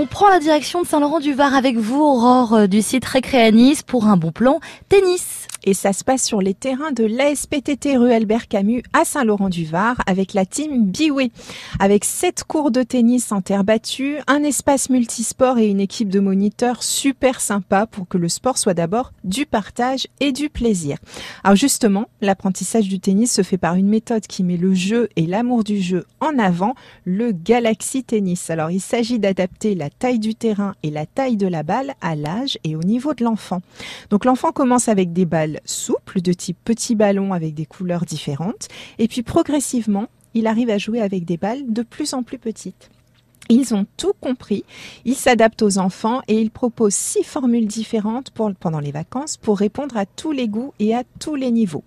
On prend la direction de Saint-Laurent-du-Var avec vous, Aurore, euh, du site Récréanis, pour un bon plan tennis. Et ça se passe sur les terrains de l'ASPTT rue Albert Camus à Saint-Laurent-du-Var avec la team Biway. Avec sept cours de tennis en terre battue, un espace multisport et une équipe de moniteurs super sympa pour que le sport soit d'abord du partage et du plaisir. Alors justement, l'apprentissage du tennis se fait par une méthode qui met le jeu et l'amour du jeu en avant, le Galaxy Tennis. Alors il s'agit d'adapter la taille du terrain et la taille de la balle à l'âge et au niveau de l'enfant. Donc l'enfant commence avec des balles souple de type petit ballon avec des couleurs différentes. Et puis progressivement, il arrive à jouer avec des balles de plus en plus petites. Ils ont tout compris, ils s'adaptent aux enfants et ils proposent six formules différentes pendant les vacances pour répondre à tous les goûts et à tous les niveaux.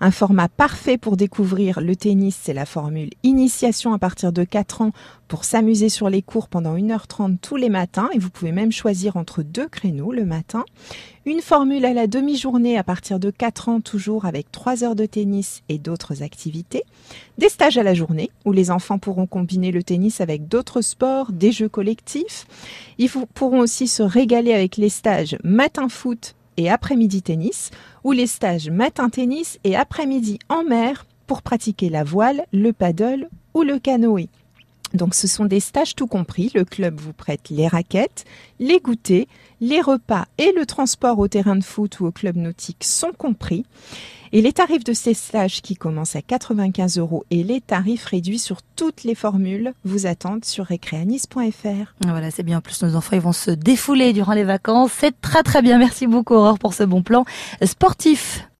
Un format parfait pour découvrir le tennis, c'est la formule initiation à partir de 4 ans pour s'amuser sur les cours pendant 1h30 tous les matins et vous pouvez même choisir entre deux créneaux le matin. Une formule à la demi-journée à partir de 4 ans toujours avec 3 heures de tennis et d'autres activités. Des stages à la journée où les enfants pourront combiner le tennis avec d'autres sports, des jeux collectifs. Ils pourront aussi se régaler avec les stages matin foot et après-midi tennis, ou les stages matin tennis et après-midi en mer pour pratiquer la voile, le paddle ou le canoë. Donc ce sont des stages tout compris. Le club vous prête les raquettes, les goûters, les repas et le transport au terrain de foot ou au club nautique sont compris. Et les tarifs de ces stages qui commencent à 95 euros et les tarifs réduits sur toutes les formules vous attendent sur recreanis.fr. Voilà, c'est bien. En plus, nos enfants, ils vont se défouler durant les vacances. C'est très très bien. Merci beaucoup, Aurore, pour ce bon plan sportif.